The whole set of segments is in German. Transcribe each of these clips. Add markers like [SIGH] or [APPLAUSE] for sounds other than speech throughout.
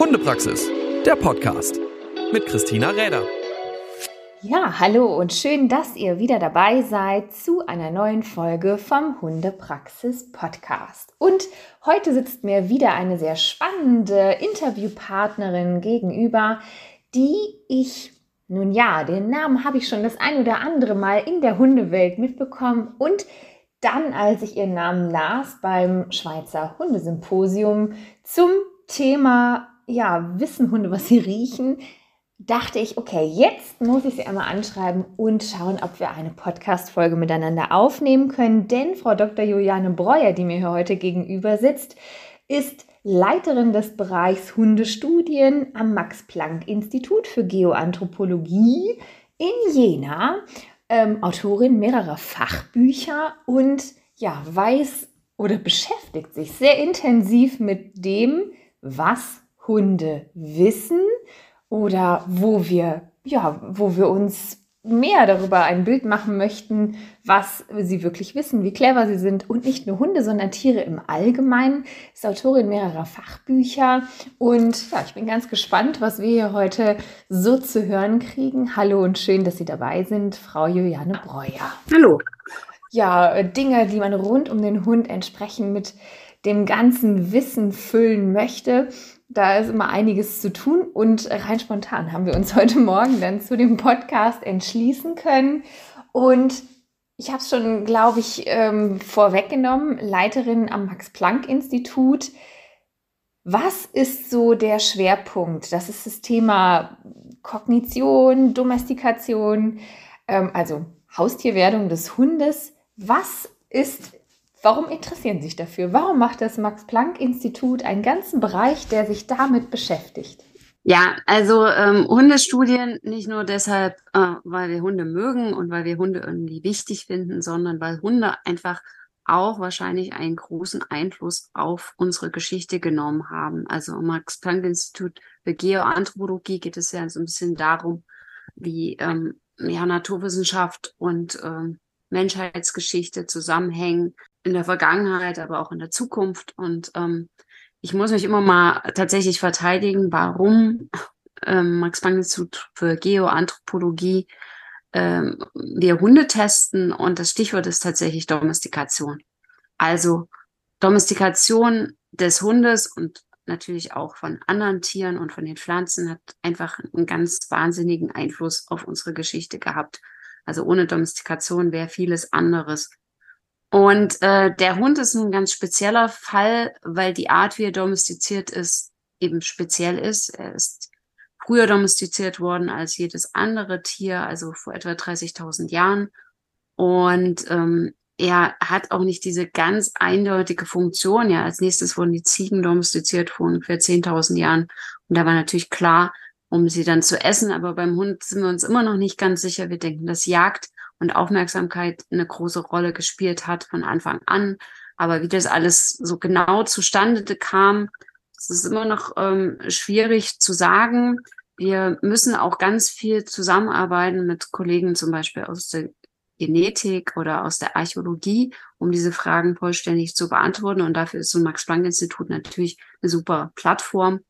Hundepraxis, der Podcast mit Christina Räder. Ja, hallo und schön, dass ihr wieder dabei seid zu einer neuen Folge vom Hundepraxis Podcast. Und heute sitzt mir wieder eine sehr spannende Interviewpartnerin gegenüber, die ich, nun ja, den Namen habe ich schon das ein oder andere Mal in der Hundewelt mitbekommen und dann, als ich ihren Namen las beim Schweizer Hundesymposium zum Thema ja, wissen Hunde, was sie riechen, dachte ich, okay, jetzt muss ich sie einmal anschreiben und schauen, ob wir eine Podcast-Folge miteinander aufnehmen können. Denn Frau Dr. Juliane Breuer, die mir hier heute gegenüber sitzt, ist Leiterin des Bereichs Hundestudien am Max-Planck-Institut für Geoanthropologie in Jena, ähm, Autorin mehrerer Fachbücher und ja, weiß oder beschäftigt sich sehr intensiv mit dem, was Hunde wissen oder wo wir, ja, wo wir uns mehr darüber ein Bild machen möchten, was sie wirklich wissen, wie clever sie sind und nicht nur Hunde, sondern Tiere im Allgemeinen. Ist Autorin mehrerer Fachbücher und ja, ich bin ganz gespannt, was wir hier heute so zu hören kriegen. Hallo und schön, dass Sie dabei sind, Frau Juliane Breuer. Hallo. Ja, Dinge, die man rund um den Hund entsprechend mit dem ganzen Wissen füllen möchte da ist immer einiges zu tun und rein spontan haben wir uns [LAUGHS] heute Morgen dann zu dem Podcast entschließen können. Und ich habe es schon, glaube ich, ähm, vorweggenommen, Leiterin am Max-Planck-Institut. Was ist so der Schwerpunkt? Das ist das Thema Kognition, Domestikation, ähm, also Haustierwerdung des Hundes. Was ist Warum interessieren Sie sich dafür? Warum macht das Max-Planck-Institut einen ganzen Bereich, der sich damit beschäftigt? Ja, also ähm, Hundestudien nicht nur deshalb, äh, weil wir Hunde mögen und weil wir Hunde irgendwie wichtig finden, sondern weil Hunde einfach auch wahrscheinlich einen großen Einfluss auf unsere Geschichte genommen haben. Also im Max-Planck-Institut für Geoanthropologie geht es ja so ein bisschen darum, wie ähm, ja, Naturwissenschaft und ähm, Menschheitsgeschichte zusammenhängen, in der Vergangenheit, aber auch in der Zukunft. Und ähm, ich muss mich immer mal tatsächlich verteidigen, warum ähm, Max Planck Institut für Geoanthropologie ähm, wir Hunde testen und das Stichwort ist tatsächlich Domestikation. Also Domestikation des Hundes und natürlich auch von anderen Tieren und von den Pflanzen hat einfach einen ganz wahnsinnigen Einfluss auf unsere Geschichte gehabt. Also ohne Domestikation wäre vieles anderes und äh, der Hund ist ein ganz spezieller Fall, weil die Art, wie er domestiziert ist, eben speziell ist. Er ist früher domestiziert worden als jedes andere Tier, also vor etwa 30.000 Jahren. Und ähm, er hat auch nicht diese ganz eindeutige Funktion. Ja, als nächstes wurden die Ziegen domestiziert vor ungefähr 10.000 Jahren. Und da war natürlich klar, um sie dann zu essen. Aber beim Hund sind wir uns immer noch nicht ganz sicher. Wir denken, dass Jagd und Aufmerksamkeit eine große Rolle gespielt hat von Anfang an. Aber wie das alles so genau zustande kam, das ist immer noch ähm, schwierig zu sagen. Wir müssen auch ganz viel zusammenarbeiten mit Kollegen zum Beispiel aus der Genetik oder aus der Archäologie, um diese Fragen vollständig zu beantworten. Und dafür ist so ein Max-Planck-Institut natürlich eine super Plattform.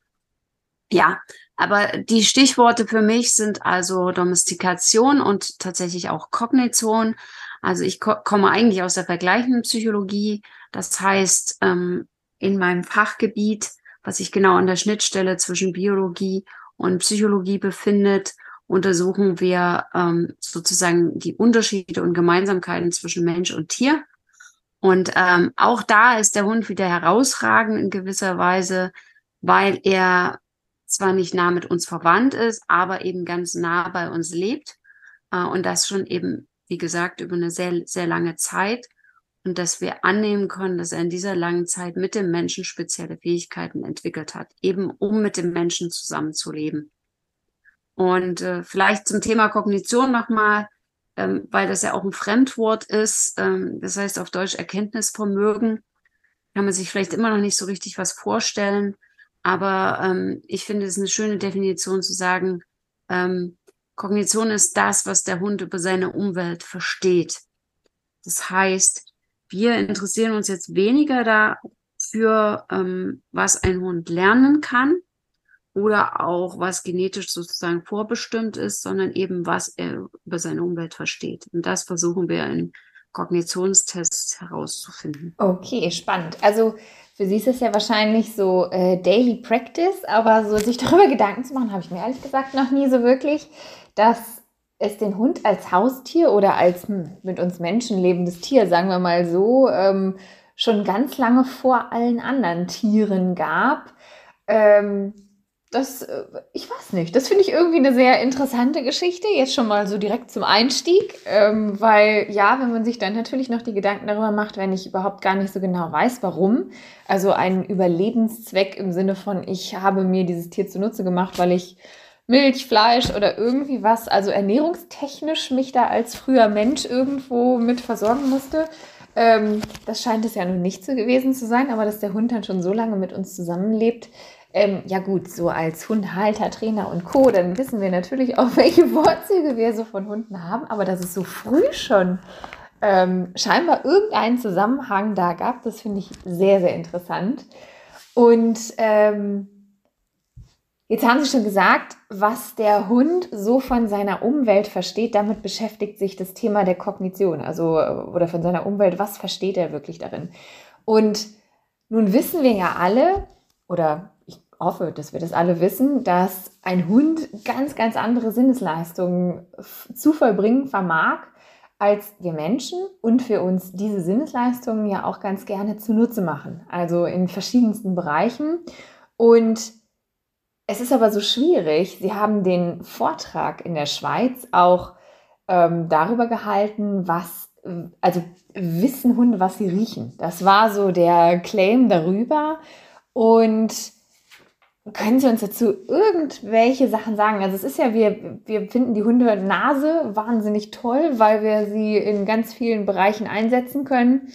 Ja, aber die Stichworte für mich sind also Domestikation und tatsächlich auch Kognition. Also ich ko komme eigentlich aus der vergleichenden Psychologie. Das heißt, ähm, in meinem Fachgebiet, was sich genau an der Schnittstelle zwischen Biologie und Psychologie befindet, untersuchen wir ähm, sozusagen die Unterschiede und Gemeinsamkeiten zwischen Mensch und Tier. Und ähm, auch da ist der Hund wieder herausragend in gewisser Weise, weil er zwar nicht nah mit uns verwandt ist, aber eben ganz nah bei uns lebt. Äh, und das schon eben, wie gesagt, über eine sehr, sehr lange Zeit. Und dass wir annehmen können, dass er in dieser langen Zeit mit dem Menschen spezielle Fähigkeiten entwickelt hat, eben um mit dem Menschen zusammenzuleben. Und äh, vielleicht zum Thema Kognition nochmal, ähm, weil das ja auch ein Fremdwort ist. Ähm, das heißt auf Deutsch Erkenntnisvermögen. Kann man sich vielleicht immer noch nicht so richtig was vorstellen. Aber ähm, ich finde es eine schöne Definition zu sagen, ähm, Kognition ist das, was der Hund über seine Umwelt versteht. Das heißt, wir interessieren uns jetzt weniger dafür, ähm, was ein Hund lernen kann, oder auch was genetisch sozusagen vorbestimmt ist, sondern eben was er über seine Umwelt versteht. Und das versuchen wir in Kognitionstests herauszufinden. Okay, spannend. Also für Sie ist es ja wahrscheinlich so äh, Daily Practice, aber so sich darüber Gedanken zu machen, habe ich mir ehrlich gesagt noch nie so wirklich, dass es den Hund als Haustier oder als hm, mit uns Menschen lebendes Tier, sagen wir mal so, ähm, schon ganz lange vor allen anderen Tieren gab. Ähm, das, äh, ich weiß nicht, das finde ich irgendwie eine sehr interessante Geschichte, jetzt schon mal so direkt zum Einstieg, ähm, weil ja, wenn man sich dann natürlich noch die Gedanken darüber macht, wenn ich überhaupt gar nicht so genau weiß, warum, also ein Überlebenszweck im Sinne von, ich habe mir dieses Tier zunutze gemacht, weil ich Milch, Fleisch oder irgendwie was, also ernährungstechnisch mich da als früher Mensch irgendwo mit versorgen musste. Ähm, das scheint es ja nun nicht so gewesen zu sein, aber dass der Hund dann schon so lange mit uns zusammenlebt, ähm, ja gut, so als Hundehalter, Trainer und Co., dann wissen wir natürlich auch, [LAUGHS] welche Vorzüge wir so von Hunden haben, aber dass es so früh schon ähm, scheinbar irgendeinen Zusammenhang da gab, das finde ich sehr, sehr interessant. Und ähm, jetzt haben Sie schon gesagt, was der Hund so von seiner Umwelt versteht, damit beschäftigt sich das Thema der Kognition, also oder von seiner Umwelt, was versteht er wirklich darin? Und nun wissen wir ja alle, oder hoffe, dass wir das alle wissen, dass ein Hund ganz, ganz andere Sinnesleistungen zu vollbringen vermag als wir Menschen und für uns diese Sinnesleistungen ja auch ganz gerne zunutze machen. Also in verschiedensten Bereichen. Und es ist aber so schwierig. Sie haben den Vortrag in der Schweiz auch ähm, darüber gehalten, was, also wissen Hunde, was sie riechen. Das war so der Claim darüber. Und können Sie uns dazu irgendwelche Sachen sagen? Also es ist ja, wir, wir finden die Hundenase wahnsinnig toll, weil wir sie in ganz vielen Bereichen einsetzen können.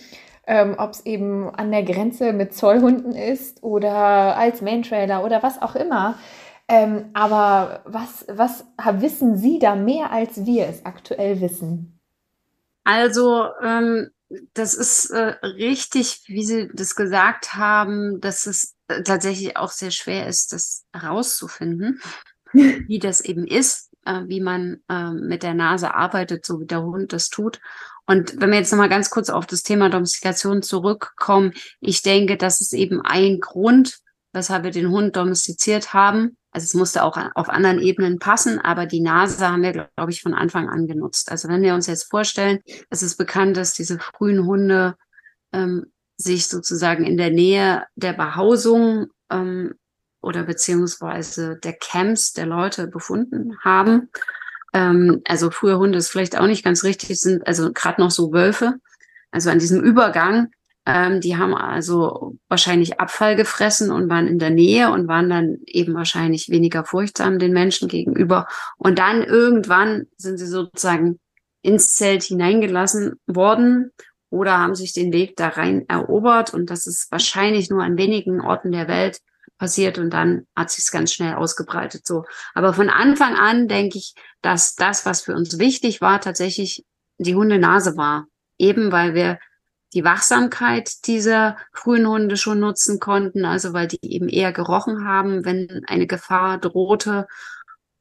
Ähm, Ob es eben an der Grenze mit Zollhunden ist oder als Main-Trailer oder was auch immer. Ähm, aber was, was wissen Sie da mehr, als wir es aktuell wissen? Also ähm, das ist äh, richtig, wie Sie das gesagt haben, dass es tatsächlich auch sehr schwer ist, das herauszufinden, [LAUGHS] wie das eben ist, äh, wie man äh, mit der Nase arbeitet, so wie der Hund das tut. Und wenn wir jetzt nochmal ganz kurz auf das Thema Domestikation zurückkommen, ich denke, das ist eben ein Grund, weshalb wir den Hund domestiziert haben, also es musste auch auf anderen Ebenen passen, aber die Nase haben wir, glaube ich, von Anfang an genutzt. Also wenn wir uns jetzt vorstellen, es ist bekannt, dass diese frühen Hunde ähm, sich sozusagen in der Nähe der Behausung ähm, oder beziehungsweise der Camps der Leute befunden haben. Ähm, also frühe Hunde ist vielleicht auch nicht ganz richtig, sind also gerade noch so Wölfe. Also an diesem Übergang ähm, die haben also wahrscheinlich Abfall gefressen und waren in der Nähe und waren dann eben wahrscheinlich weniger furchtsam den Menschen gegenüber. Und dann irgendwann sind sie sozusagen ins Zelt hineingelassen worden oder haben sich den Weg da rein erobert. Und das ist wahrscheinlich nur an wenigen Orten der Welt passiert und dann hat sich es ganz schnell ausgebreitet. So. Aber von Anfang an denke ich, dass das, was für uns wichtig war, tatsächlich die Hundenase war. Eben weil wir die Wachsamkeit dieser frühen Hunde schon nutzen konnten, also weil die eben eher gerochen haben, wenn eine Gefahr drohte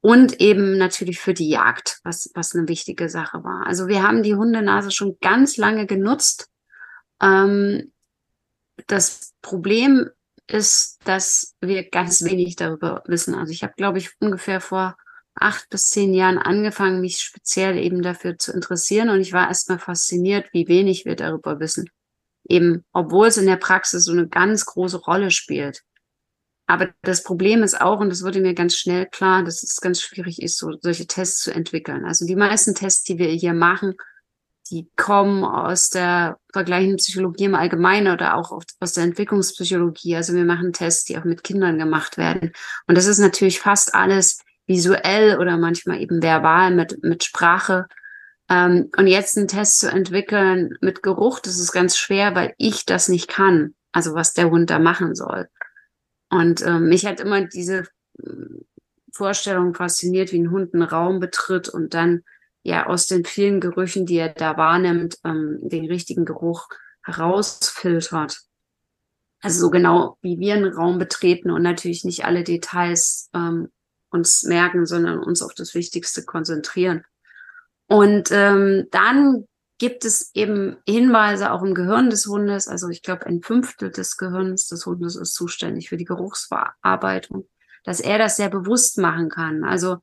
und eben natürlich für die Jagd, was, was eine wichtige Sache war. Also wir haben die Hundenase schon ganz lange genutzt. Ähm, das Problem ist, dass wir ganz wenig darüber wissen. Also ich habe, glaube ich, ungefähr vor acht bis zehn Jahren angefangen, mich speziell eben dafür zu interessieren. Und ich war erstmal fasziniert, wie wenig wir darüber wissen. Eben, obwohl es in der Praxis so eine ganz große Rolle spielt. Aber das Problem ist auch, und das wurde mir ganz schnell klar, dass es ganz schwierig ist, so solche Tests zu entwickeln. Also die meisten Tests, die wir hier machen, die kommen aus der vergleichenden Psychologie im Allgemeinen oder auch aus der Entwicklungspsychologie. Also wir machen Tests, die auch mit Kindern gemacht werden. Und das ist natürlich fast alles visuell oder manchmal eben verbal mit, mit Sprache. Ähm, und jetzt einen Test zu entwickeln mit Geruch, das ist ganz schwer, weil ich das nicht kann. Also was der Hund da machen soll. Und ähm, mich hat immer diese äh, Vorstellung fasziniert, wie ein Hund einen Raum betritt und dann ja aus den vielen Gerüchen, die er da wahrnimmt, ähm, den richtigen Geruch herausfiltert. Also so genau wie wir einen Raum betreten und natürlich nicht alle Details ähm, uns merken, sondern uns auf das Wichtigste konzentrieren. Und ähm, dann gibt es eben Hinweise auch im Gehirn des Hundes. Also ich glaube, ein Fünftel des Gehirns des Hundes ist zuständig für die Geruchsverarbeitung, dass er das sehr bewusst machen kann. Also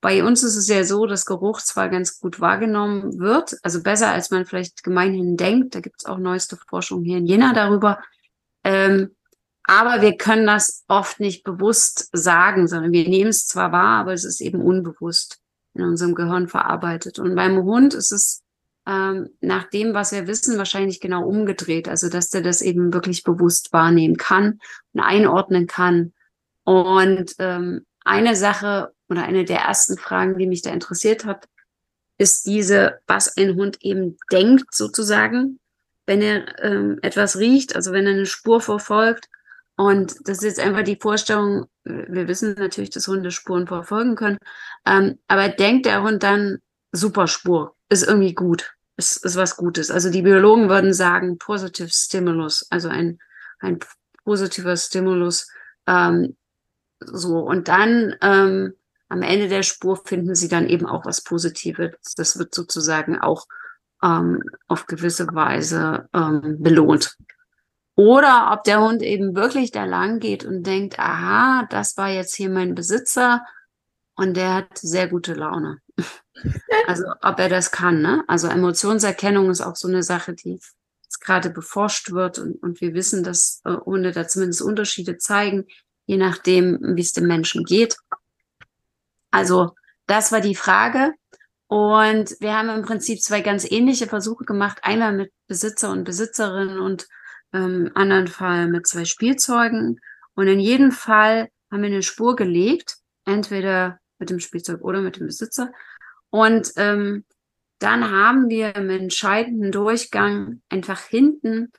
bei uns ist es ja so, dass Geruch zwar ganz gut wahrgenommen wird, also besser als man vielleicht gemeinhin denkt. Da gibt es auch neueste Forschung hier in Jena darüber. Ähm, aber wir können das oft nicht bewusst sagen, sondern wir nehmen es zwar wahr, aber es ist eben unbewusst in unserem Gehirn verarbeitet. Und beim Hund ist es ähm, nach dem, was wir wissen, wahrscheinlich genau umgedreht. Also, dass der das eben wirklich bewusst wahrnehmen kann und einordnen kann. Und ähm, eine Sache oder eine der ersten Fragen, die mich da interessiert hat, ist diese, was ein Hund eben denkt sozusagen, wenn er ähm, etwas riecht, also wenn er eine Spur verfolgt. Und das ist jetzt einfach die Vorstellung, wir wissen natürlich, dass Hunde Spuren verfolgen können, ähm, aber denkt der Hund dann, super Spur, ist irgendwie gut, ist, ist was Gutes. Also die Biologen würden sagen, positive Stimulus, also ein, ein positiver Stimulus. Ähm, so, und dann ähm, am Ende der Spur finden sie dann eben auch was Positives. Das wird sozusagen auch ähm, auf gewisse Weise ähm, belohnt. Oder ob der Hund eben wirklich da lang geht und denkt, aha, das war jetzt hier mein Besitzer und der hat sehr gute Laune. Also ob er das kann, ne? Also Emotionserkennung ist auch so eine Sache, die gerade beforscht wird und, und wir wissen, dass äh, Hunde da zumindest Unterschiede zeigen, je nachdem, wie es dem Menschen geht. Also das war die Frage. Und wir haben im Prinzip zwei ganz ähnliche Versuche gemacht. Einmal mit Besitzer und Besitzerin und ähm, anderen Fall mit zwei Spielzeugen. Und in jedem Fall haben wir eine Spur gelegt, entweder mit dem Spielzeug oder mit dem Besitzer. Und ähm, dann haben wir im entscheidenden Durchgang einfach hinten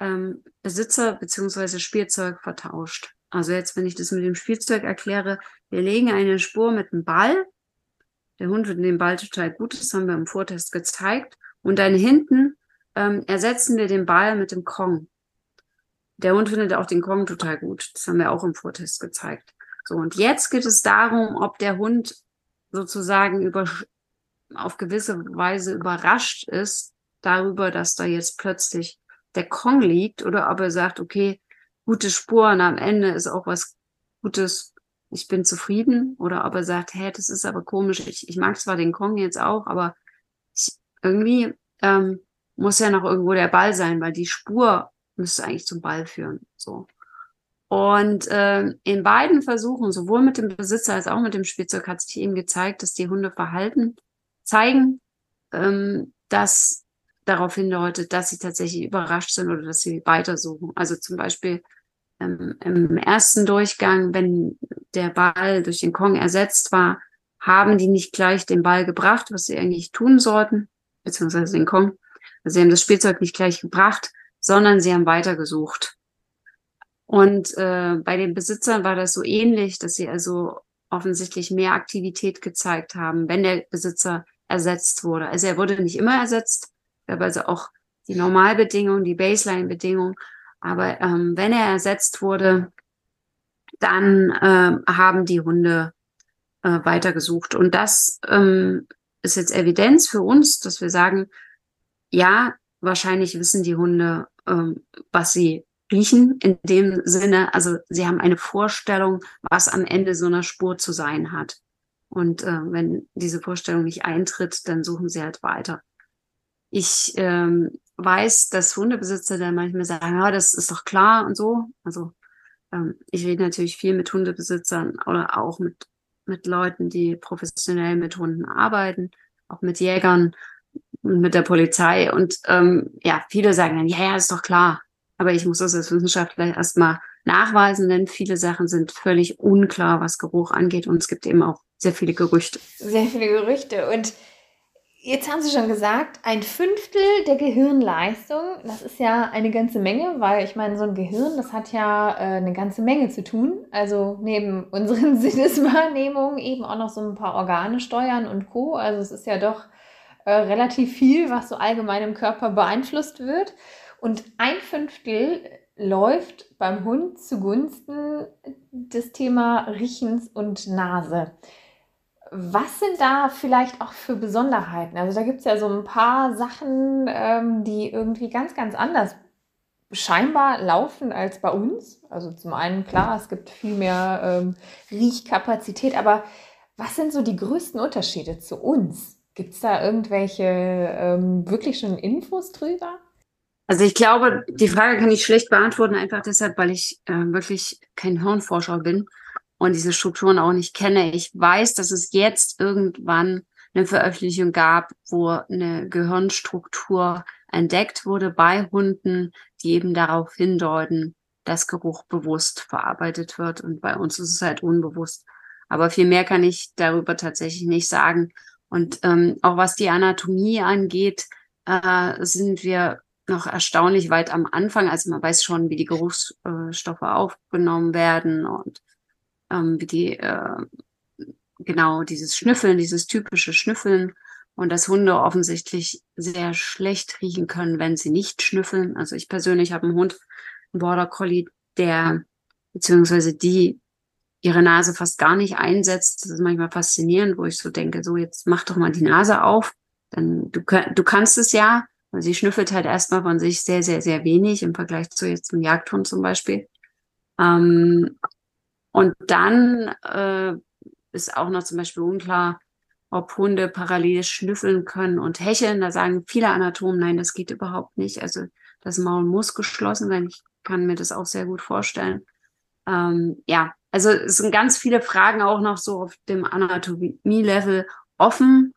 ähm, Besitzer beziehungsweise Spielzeug vertauscht. Also jetzt, wenn ich das mit dem Spielzeug erkläre, wir legen eine Spur mit dem Ball. Der Hund findet den Ball total gut, das haben wir im Vortest gezeigt. Und dann hinten ähm, ersetzen wir den Ball mit dem Kong. Der Hund findet auch den Kong total gut. Das haben wir auch im Vortest gezeigt. So, und jetzt geht es darum, ob der Hund sozusagen über, auf gewisse Weise überrascht ist darüber, dass da jetzt plötzlich der Kong liegt oder ob er sagt, okay, gute Spuren am Ende ist auch was Gutes, ich bin zufrieden oder ob er sagt, hä, das ist aber komisch, ich, ich mag zwar den Kong jetzt auch, aber ich, irgendwie ähm, muss ja noch irgendwo der Ball sein, weil die Spur müsste eigentlich zum Ball führen. So. Und äh, in beiden Versuchen, sowohl mit dem Besitzer als auch mit dem Spielzeug, hat sich eben gezeigt, dass die Hunde Verhalten zeigen, ähm, das darauf hindeutet, dass sie tatsächlich überrascht sind oder dass sie weitersuchen. Also zum Beispiel ähm, im ersten Durchgang, wenn der Ball durch den Kong ersetzt war, haben die nicht gleich den Ball gebracht, was sie eigentlich tun sollten, beziehungsweise den Kong. Also sie haben das Spielzeug nicht gleich gebracht, sondern sie haben weitergesucht. Und äh, bei den Besitzern war das so ähnlich, dass sie also offensichtlich mehr Aktivität gezeigt haben, wenn der Besitzer ersetzt wurde. Also er wurde nicht immer ersetzt, gab also auch die Normalbedingungen, die Baseline-Bedingungen. Aber ähm, wenn er ersetzt wurde, dann äh, haben die Hunde äh, weitergesucht. Und das ähm, ist jetzt Evidenz für uns, dass wir sagen, ja, wahrscheinlich wissen die Hunde, ähm, was sie riechen in dem Sinne. Also sie haben eine Vorstellung, was am Ende so einer Spur zu sein hat. Und äh, wenn diese Vorstellung nicht eintritt, dann suchen sie halt weiter. Ich ähm, weiß, dass Hundebesitzer dann manchmal sagen, ja, das ist doch klar und so. Also ähm, ich rede natürlich viel mit Hundebesitzern oder auch mit, mit Leuten, die professionell mit Hunden arbeiten, auch mit Jägern und mit der Polizei. Und ähm, ja, viele sagen dann, ja, ja, ist doch klar. Aber ich muss das als Wissenschaftler erstmal nachweisen, denn viele Sachen sind völlig unklar, was Geruch angeht. Und es gibt eben auch sehr viele Gerüchte. Sehr viele Gerüchte. Und Jetzt haben Sie schon gesagt, ein Fünftel der Gehirnleistung, das ist ja eine ganze Menge, weil ich meine, so ein Gehirn, das hat ja äh, eine ganze Menge zu tun. Also neben unseren [LAUGHS] Sinneswahrnehmungen eben auch noch so ein paar Organe steuern und Co. Also es ist ja doch äh, relativ viel, was so allgemein im Körper beeinflusst wird. Und ein Fünftel läuft beim Hund zugunsten des Thema Riechens und Nase. Was sind da vielleicht auch für Besonderheiten? Also da gibt es ja so ein paar Sachen, ähm, die irgendwie ganz, ganz anders scheinbar laufen als bei uns. Also zum einen klar, es gibt viel mehr ähm, Riechkapazität, aber was sind so die größten Unterschiede zu uns? Gibt es da irgendwelche ähm, wirklich schon Infos drüber? Also ich glaube, die Frage kann ich schlecht beantworten, einfach deshalb, weil ich äh, wirklich kein Hirnforscher bin und diese Strukturen auch nicht kenne. Ich weiß, dass es jetzt irgendwann eine Veröffentlichung gab, wo eine Gehirnstruktur entdeckt wurde bei Hunden, die eben darauf hindeuten, dass Geruch bewusst verarbeitet wird. Und bei uns ist es halt unbewusst. Aber viel mehr kann ich darüber tatsächlich nicht sagen. Und ähm, auch was die Anatomie angeht, äh, sind wir noch erstaunlich weit am Anfang. Also man weiß schon, wie die Geruchsstoffe aufgenommen werden und ähm, wie die äh, genau dieses Schnüffeln, dieses typische Schnüffeln und dass Hunde offensichtlich sehr schlecht riechen können, wenn sie nicht schnüffeln. Also ich persönlich habe einen Hund, einen Border Collie, der beziehungsweise die ihre Nase fast gar nicht einsetzt. Das ist manchmal faszinierend, wo ich so denke, so jetzt mach doch mal die Nase auf. Dann du, du kannst es ja. Sie schnüffelt halt erstmal von sich sehr, sehr, sehr wenig im Vergleich zu jetzt zum Jagdhund zum Beispiel. Ähm, und dann äh, ist auch noch zum Beispiel unklar, ob Hunde parallel schnüffeln können und hecheln. Da sagen viele Anatomen, nein, das geht überhaupt nicht. Also das Maul muss geschlossen sein. Ich kann mir das auch sehr gut vorstellen. Ähm, ja, also es sind ganz viele Fragen auch noch so auf dem Anatomie-Level offen.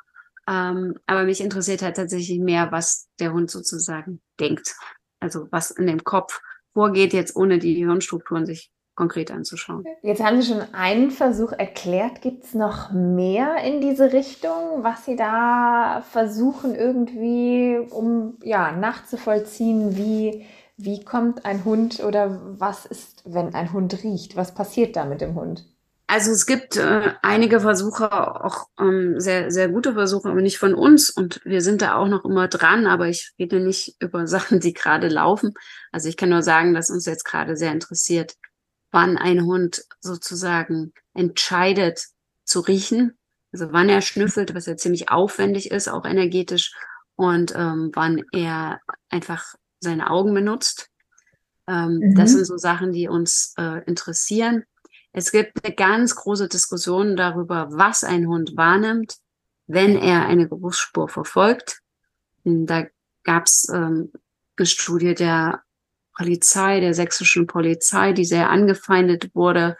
Ähm, aber mich interessiert halt tatsächlich mehr, was der Hund sozusagen denkt. Also was in dem Kopf vorgeht, jetzt ohne die Hirnstrukturen sich konkret anzuschauen. Jetzt haben Sie schon einen Versuch erklärt. Gibt es noch mehr in diese Richtung, was Sie da versuchen irgendwie, um ja, nachzuvollziehen, wie, wie kommt ein Hund oder was ist, wenn ein Hund riecht? Was passiert da mit dem Hund? Also es gibt äh, einige Versuche, auch ähm, sehr, sehr gute Versuche, aber nicht von uns. Und wir sind da auch noch immer dran, aber ich rede nicht über [LAUGHS] Sachen, die gerade laufen. Also ich kann nur sagen, dass uns jetzt gerade sehr interessiert, wann ein Hund sozusagen entscheidet zu riechen, also wann er schnüffelt, was ja ziemlich aufwendig ist, auch energetisch, und ähm, wann er einfach seine Augen benutzt. Ähm, mhm. Das sind so Sachen, die uns äh, interessieren. Es gibt eine ganz große Diskussion darüber, was ein Hund wahrnimmt, wenn er eine Geruchsspur verfolgt. Da gab es ähm, eine Studie der Polizei, der sächsischen Polizei, die sehr angefeindet wurde.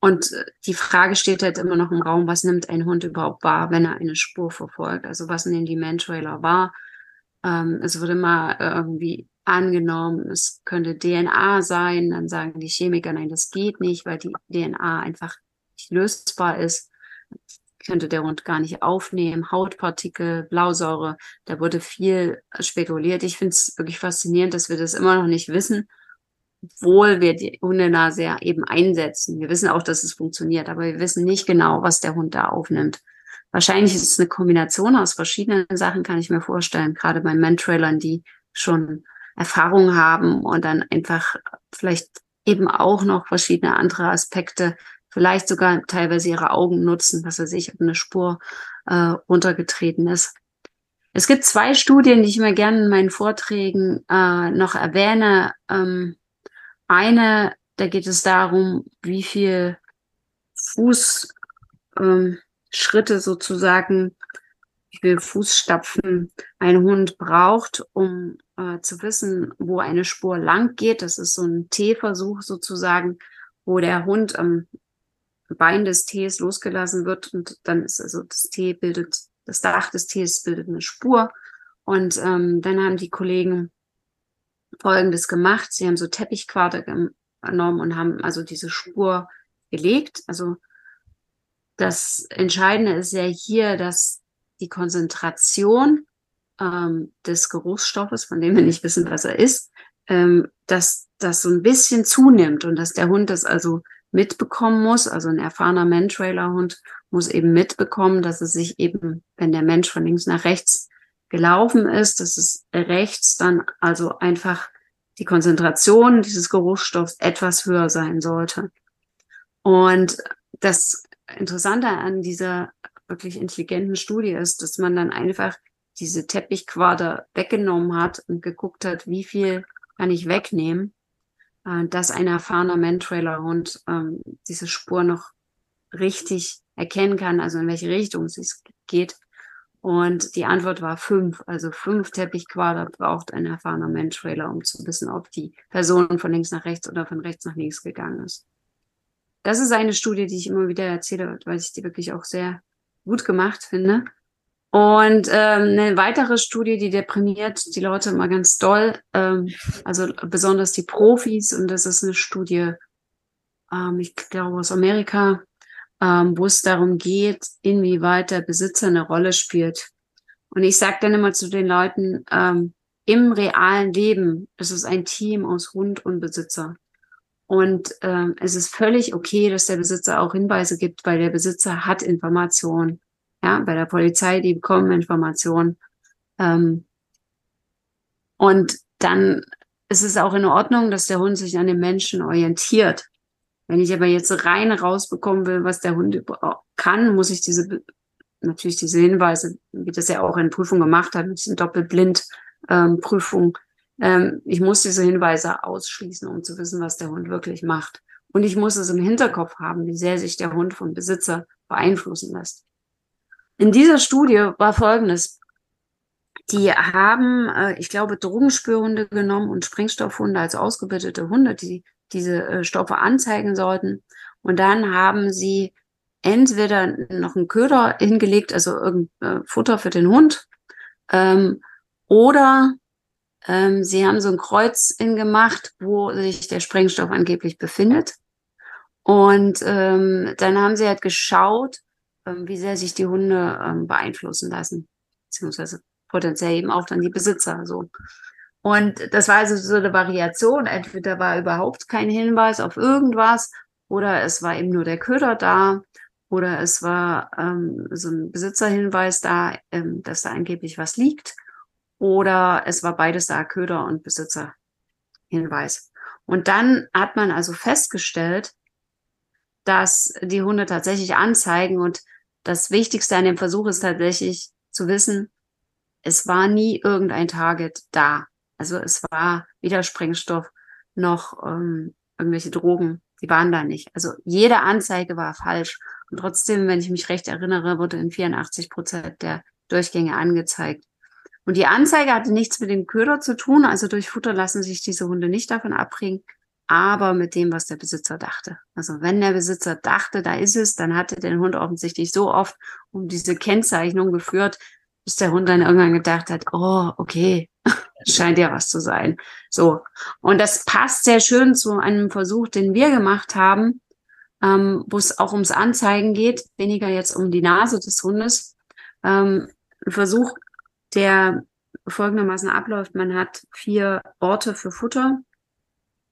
Und äh, die Frage steht halt immer noch im Raum, was nimmt ein Hund überhaupt wahr, wenn er eine Spur verfolgt? Also was nehmen die Mantrailer wahr? Ähm, es wurde mal irgendwie angenommen, es könnte DNA sein. Dann sagen die Chemiker, nein, das geht nicht, weil die DNA einfach nicht lösbar ist könnte der Hund gar nicht aufnehmen. Hautpartikel, Blausäure, da wurde viel spekuliert. Ich finde es wirklich faszinierend, dass wir das immer noch nicht wissen, obwohl wir die Hundenase ja eben einsetzen. Wir wissen auch, dass es funktioniert, aber wir wissen nicht genau, was der Hund da aufnimmt. Wahrscheinlich ist es eine Kombination aus verschiedenen Sachen, kann ich mir vorstellen, gerade bei Mantrailern, die schon Erfahrung haben und dann einfach vielleicht eben auch noch verschiedene andere Aspekte vielleicht sogar teilweise ihre Augen nutzen, was er sich, eine Spur äh, runtergetreten ist. Es gibt zwei Studien, die ich immer gerne in meinen Vorträgen äh, noch erwähne. Ähm, eine, da geht es darum, wie viel Fußschritte ähm, sozusagen, wie viel Fußstapfen ein Hund braucht, um äh, zu wissen, wo eine Spur lang geht. Das ist so ein T-Versuch sozusagen, wo der Hund am Bein des Tees losgelassen wird und dann ist also das Tee bildet, das Dach des Tees bildet eine Spur. Und ähm, dann haben die Kollegen Folgendes gemacht. Sie haben so Teppichquader genommen und haben also diese Spur gelegt. Also das Entscheidende ist ja hier, dass die Konzentration ähm, des Geruchsstoffes, von dem wir nicht wissen, was er ist, ähm, dass das so ein bisschen zunimmt und dass der Hund das also mitbekommen muss. Also ein erfahrener Man-Trailer-Hund muss eben mitbekommen, dass es sich eben, wenn der Mensch von links nach rechts gelaufen ist, dass es rechts dann also einfach die Konzentration dieses Geruchsstoffs etwas höher sein sollte. Und das Interessante an dieser wirklich intelligenten Studie ist, dass man dann einfach diese Teppichquader weggenommen hat und geguckt hat, wie viel kann ich wegnehmen, äh, dass ein erfahrener Mantrailer-Hund ähm, diese Spur noch richtig erkennen kann, also in welche Richtung es geht. Und die Antwort war fünf. Also fünf Teppichquader braucht ein erfahrener Mantrailer, um zu wissen, ob die Person von links nach rechts oder von rechts nach links gegangen ist. Das ist eine Studie, die ich immer wieder erzähle, weil ich die wirklich auch sehr gut gemacht finde. Und ähm, eine weitere Studie, die deprimiert die Leute immer ganz doll, ähm, also besonders die Profis, und das ist eine Studie, ähm, ich glaube aus Amerika, ähm, wo es darum geht, inwieweit der Besitzer eine Rolle spielt. Und ich sage dann immer zu den Leuten, ähm, im realen Leben ist es ein Team aus Hund und Besitzer. Und ähm, es ist völlig okay, dass der Besitzer auch Hinweise gibt, weil der Besitzer hat Informationen. Ja, bei der Polizei, die bekommen Informationen. Ähm, und dann ist es auch in Ordnung, dass der Hund sich an den Menschen orientiert. Wenn ich aber jetzt rein rausbekommen will, was der Hund kann, muss ich diese, natürlich diese Hinweise, wie das ja auch in Prüfung gemacht hat, mit diesen Doppelblind-Prüfungen, ähm, ähm, ich muss diese Hinweise ausschließen, um zu wissen, was der Hund wirklich macht. Und ich muss es im Hinterkopf haben, wie sehr sich der Hund vom Besitzer beeinflussen lässt. In dieser Studie war Folgendes. Die haben, äh, ich glaube, Drogenspürhunde genommen und Sprengstoffhunde als ausgebildete Hunde, die diese äh, Stoffe anzeigen sollten. Und dann haben sie entweder noch einen Köder hingelegt, also irgendein äh, Futter für den Hund, ähm, oder ähm, sie haben so ein Kreuz hingemacht, wo sich der Sprengstoff angeblich befindet. Und ähm, dann haben sie halt geschaut, wie sehr sich die Hunde ähm, beeinflussen lassen, beziehungsweise potenziell eben auch dann die Besitzer so. Und das war also so eine Variation. Entweder war überhaupt kein Hinweis auf irgendwas oder es war eben nur der Köder da oder es war ähm, so ein Besitzerhinweis da, ähm, dass da angeblich was liegt oder es war beides da, Köder und Besitzerhinweis. Und dann hat man also festgestellt, dass die Hunde tatsächlich anzeigen und das Wichtigste an dem Versuch ist tatsächlich zu wissen, es war nie irgendein Target da. Also es war weder Sprengstoff noch ähm, irgendwelche Drogen. Die waren da nicht. Also jede Anzeige war falsch. Und trotzdem, wenn ich mich recht erinnere, wurde in 84 Prozent der Durchgänge angezeigt. Und die Anzeige hatte nichts mit dem Köder zu tun. Also durch Futter lassen sich diese Hunde nicht davon abbringen, aber mit dem, was der Besitzer dachte. Also wenn der Besitzer dachte, da ist es, dann hatte der Hund offensichtlich so oft um diese Kennzeichnung geführt, bis der Hund dann irgendwann gedacht hat, oh, okay, [LAUGHS] scheint ja was zu sein. So. Und das passt sehr schön zu einem Versuch, den wir gemacht haben, ähm, wo es auch ums Anzeigen geht, weniger jetzt um die Nase des Hundes. Ähm, ein Versuch, der folgendermaßen abläuft. Man hat vier Orte für Futter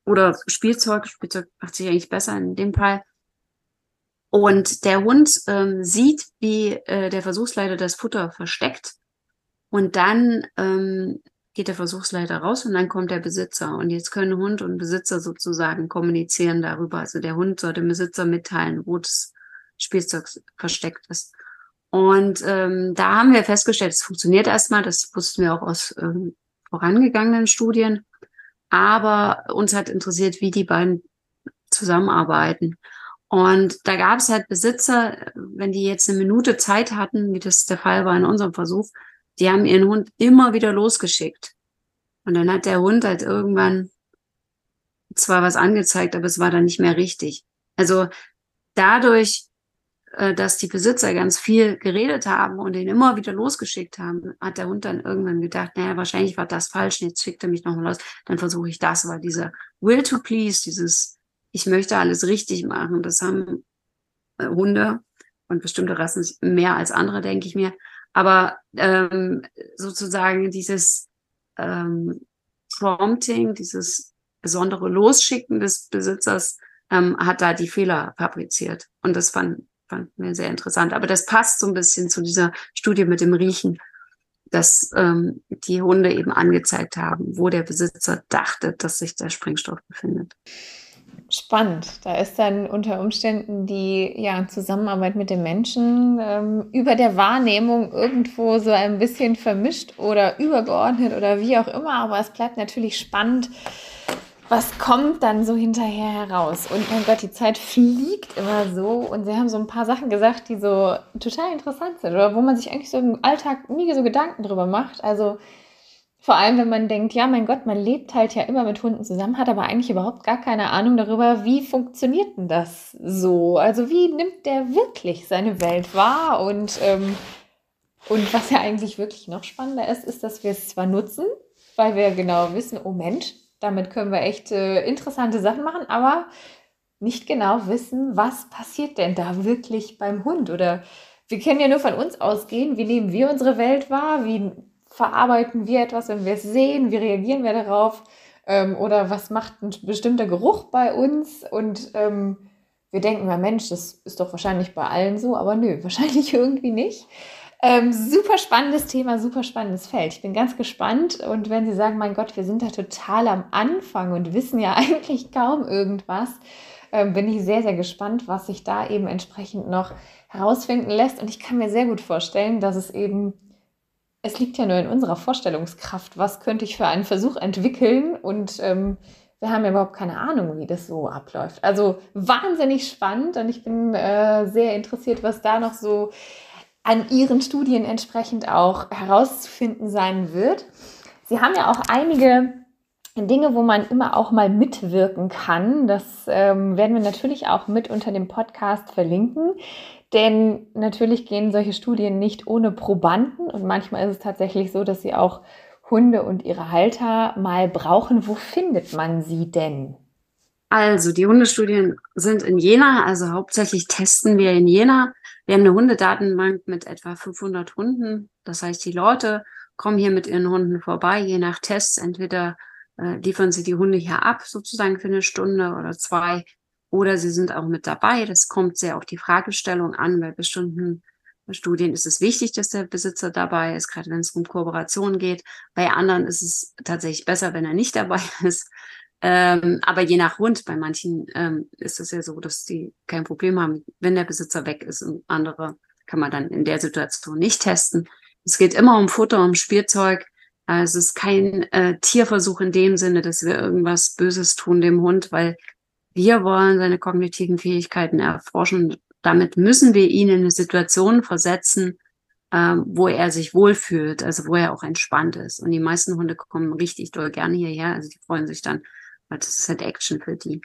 oder Spielzeug. Spielzeug macht sich eigentlich besser in dem Fall. Und der Hund ähm, sieht, wie äh, der Versuchsleiter das Futter versteckt. Und dann ähm, geht der Versuchsleiter raus und dann kommt der Besitzer. Und jetzt können Hund und Besitzer sozusagen kommunizieren darüber. Also der Hund soll dem Besitzer mitteilen, wo das Spielzeug versteckt ist. Und ähm, da haben wir festgestellt, es funktioniert erstmal. Das wussten wir auch aus ähm, vorangegangenen Studien. Aber uns hat interessiert, wie die beiden zusammenarbeiten. Und da gab es halt Besitzer, wenn die jetzt eine Minute Zeit hatten, wie das der Fall war in unserem Versuch, die haben ihren Hund immer wieder losgeschickt. Und dann hat der Hund halt irgendwann zwar was angezeigt, aber es war dann nicht mehr richtig. Also dadurch, dass die Besitzer ganz viel geredet haben und ihn immer wieder losgeschickt haben, hat der Hund dann irgendwann gedacht, naja, wahrscheinlich war das falsch, jetzt schickt er mich nochmal los, dann versuche ich das, weil dieser Will to Please, dieses ich möchte alles richtig machen. Das haben äh, Hunde und bestimmte Rassen mehr als andere, denke ich mir. Aber ähm, sozusagen dieses ähm, Prompting, dieses besondere Losschicken des Besitzers ähm, hat da die Fehler fabriziert. Und das fand, fand mir sehr interessant. Aber das passt so ein bisschen zu dieser Studie mit dem Riechen. dass ähm, die Hunde eben angezeigt haben, wo der Besitzer dachte, dass sich der Sprengstoff befindet. Spannend. Da ist dann unter Umständen die ja, Zusammenarbeit mit den Menschen ähm, über der Wahrnehmung irgendwo so ein bisschen vermischt oder übergeordnet oder wie auch immer. Aber es bleibt natürlich spannend, was kommt dann so hinterher heraus? Und mein Gott, die Zeit fliegt immer so. Und sie haben so ein paar Sachen gesagt, die so total interessant sind oder wo man sich eigentlich so im Alltag nie so Gedanken drüber macht. Also vor allem, wenn man denkt, ja, mein Gott, man lebt halt ja immer mit Hunden zusammen, hat aber eigentlich überhaupt gar keine Ahnung darüber, wie funktioniert denn das so? Also wie nimmt der wirklich seine Welt wahr? Und, ähm, und was ja eigentlich wirklich noch spannender ist, ist, dass wir es zwar nutzen, weil wir genau wissen, oh Mensch, damit können wir echt äh, interessante Sachen machen, aber nicht genau wissen, was passiert denn da wirklich beim Hund? Oder wir können ja nur von uns ausgehen, wie nehmen wir unsere Welt wahr, wie verarbeiten wir etwas, wenn wir es sehen, wie reagieren wir darauf? Ähm, oder was macht ein bestimmter Geruch bei uns? Und ähm, wir denken, ja Mensch, das ist doch wahrscheinlich bei allen so, aber nö, [LAUGHS] wahrscheinlich irgendwie nicht. Ähm, super spannendes Thema, super spannendes Feld. Ich bin ganz gespannt und wenn Sie sagen, mein Gott, wir sind da total am Anfang und wissen ja [LAUGHS] eigentlich kaum irgendwas, ähm, bin ich sehr, sehr gespannt, was sich da eben entsprechend noch herausfinden lässt. Und ich kann mir sehr gut vorstellen, dass es eben es liegt ja nur in unserer Vorstellungskraft, was könnte ich für einen Versuch entwickeln und ähm, wir haben ja überhaupt keine Ahnung, wie das so abläuft. Also wahnsinnig spannend und ich bin äh, sehr interessiert, was da noch so an Ihren Studien entsprechend auch herauszufinden sein wird. Sie haben ja auch einige Dinge, wo man immer auch mal mitwirken kann. Das ähm, werden wir natürlich auch mit unter dem Podcast verlinken. Denn natürlich gehen solche Studien nicht ohne Probanden und manchmal ist es tatsächlich so, dass sie auch Hunde und ihre Halter mal brauchen. Wo findet man sie denn? Also, die Hundestudien sind in Jena, also hauptsächlich testen wir in Jena. Wir haben eine Hundedatenbank mit etwa 500 Hunden. Das heißt, die Leute kommen hier mit ihren Hunden vorbei, je nach Tests. Entweder äh, liefern sie die Hunde hier ab, sozusagen für eine Stunde oder zwei, oder sie sind auch mit dabei. Das kommt sehr auf die Fragestellung an. Bei bestimmten Studien ist es wichtig, dass der Besitzer dabei ist, gerade wenn es um Kooperation geht. Bei anderen ist es tatsächlich besser, wenn er nicht dabei [LAUGHS] ist. Ähm, aber je nach Hund, bei manchen ähm, ist es ja so, dass die kein Problem haben, wenn der Besitzer weg ist und andere kann man dann in der Situation nicht testen. Es geht immer um Futter, um Spielzeug. Also es ist kein äh, Tierversuch in dem Sinne, dass wir irgendwas Böses tun dem Hund, weil wir wollen seine kognitiven Fähigkeiten erforschen. Damit müssen wir ihn in eine Situation versetzen, ähm, wo er sich wohlfühlt, also wo er auch entspannt ist. Und die meisten Hunde kommen richtig doll gerne hierher. Also die freuen sich dann, weil das ist halt Action für die.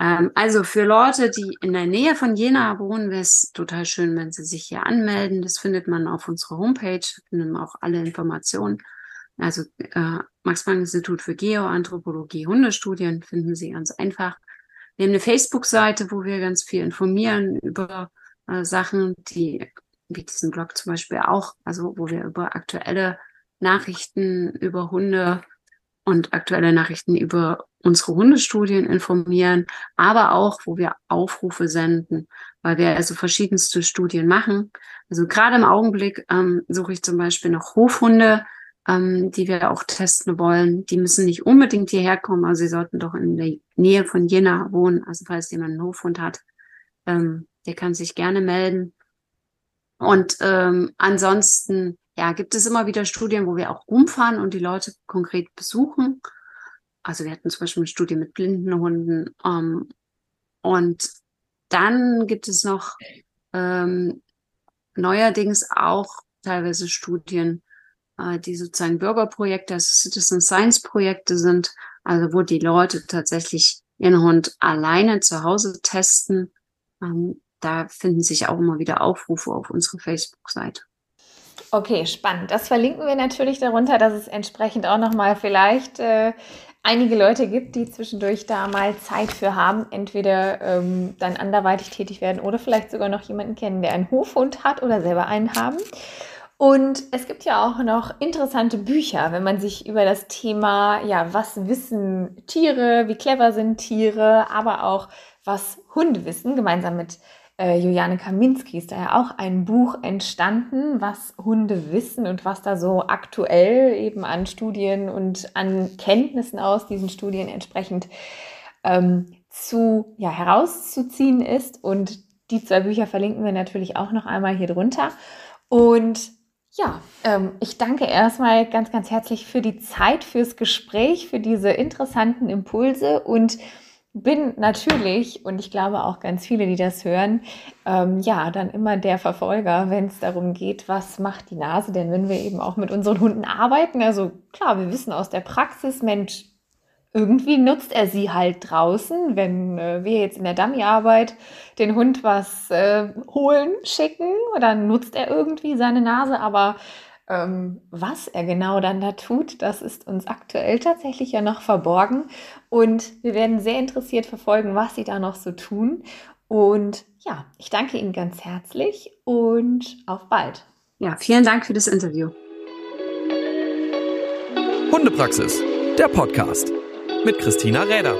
Ähm, also für Leute, die in der Nähe von Jena wohnen, wäre es total schön, wenn sie sich hier anmelden. Das findet man auf unserer Homepage, findet auch alle Informationen. Also äh, Max-Planck-Institut für Geoanthropologie, Hundestudien finden Sie ganz einfach. Wir haben eine Facebook-Seite, wo wir ganz viel informieren über äh, Sachen, die, wie diesen Blog zum Beispiel auch, also wo wir über aktuelle Nachrichten über Hunde und aktuelle Nachrichten über unsere Hundestudien informieren, aber auch, wo wir Aufrufe senden, weil wir also verschiedenste Studien machen. Also gerade im Augenblick ähm, suche ich zum Beispiel noch Hofhunde, ähm, die wir auch testen wollen. Die müssen nicht unbedingt hierher kommen, aber sie sollten doch in der Nähe von Jena wohnen. Also falls jemand einen Hofhund hat, ähm, der kann sich gerne melden. Und ähm, ansonsten, ja, gibt es immer wieder Studien, wo wir auch rumfahren und die Leute konkret besuchen. Also wir hatten zum Beispiel eine Studie mit blinden Hunden. Ähm, und dann gibt es noch ähm, neuerdings auch teilweise Studien, äh, die sozusagen Bürgerprojekte, also Citizen Science Projekte sind, also wo die Leute tatsächlich ihren Hund alleine zu Hause testen. Ähm, da finden sich auch immer wieder Aufrufe auf unserer Facebook-Seite. Okay, spannend. Das verlinken wir natürlich darunter, dass es entsprechend auch nochmal vielleicht äh, einige Leute gibt, die zwischendurch da mal Zeit für haben, entweder ähm, dann anderweitig tätig werden oder vielleicht sogar noch jemanden kennen, der einen Hofhund hat oder selber einen haben. Und es gibt ja auch noch interessante Bücher, wenn man sich über das Thema, ja, was wissen Tiere, wie clever sind Tiere, aber auch was Hunde wissen, gemeinsam mit äh, Juliane Kaminski ist da ja auch ein Buch entstanden, was Hunde wissen und was da so aktuell eben an Studien und an Kenntnissen aus diesen Studien entsprechend ähm, zu, ja, herauszuziehen ist. Und die zwei Bücher verlinken wir natürlich auch noch einmal hier drunter. Und ja, ähm, ich danke erstmal ganz, ganz herzlich für die Zeit, fürs Gespräch, für diese interessanten Impulse und bin natürlich, und ich glaube auch ganz viele, die das hören, ähm, ja, dann immer der Verfolger, wenn es darum geht, was macht die Nase denn, wenn wir eben auch mit unseren Hunden arbeiten. Also klar, wir wissen aus der Praxis, Mensch, irgendwie nutzt er sie halt draußen, wenn äh, wir jetzt in der Dummyarbeit den Hund was äh, holen, schicken, dann nutzt er irgendwie seine Nase, aber was er genau dann da tut, das ist uns aktuell tatsächlich ja noch verborgen und wir werden sehr interessiert verfolgen, was sie da noch so tun und ja, ich danke Ihnen ganz herzlich und auf bald. Ja, vielen Dank für das Interview. Hundepraxis, der Podcast mit Christina Räder.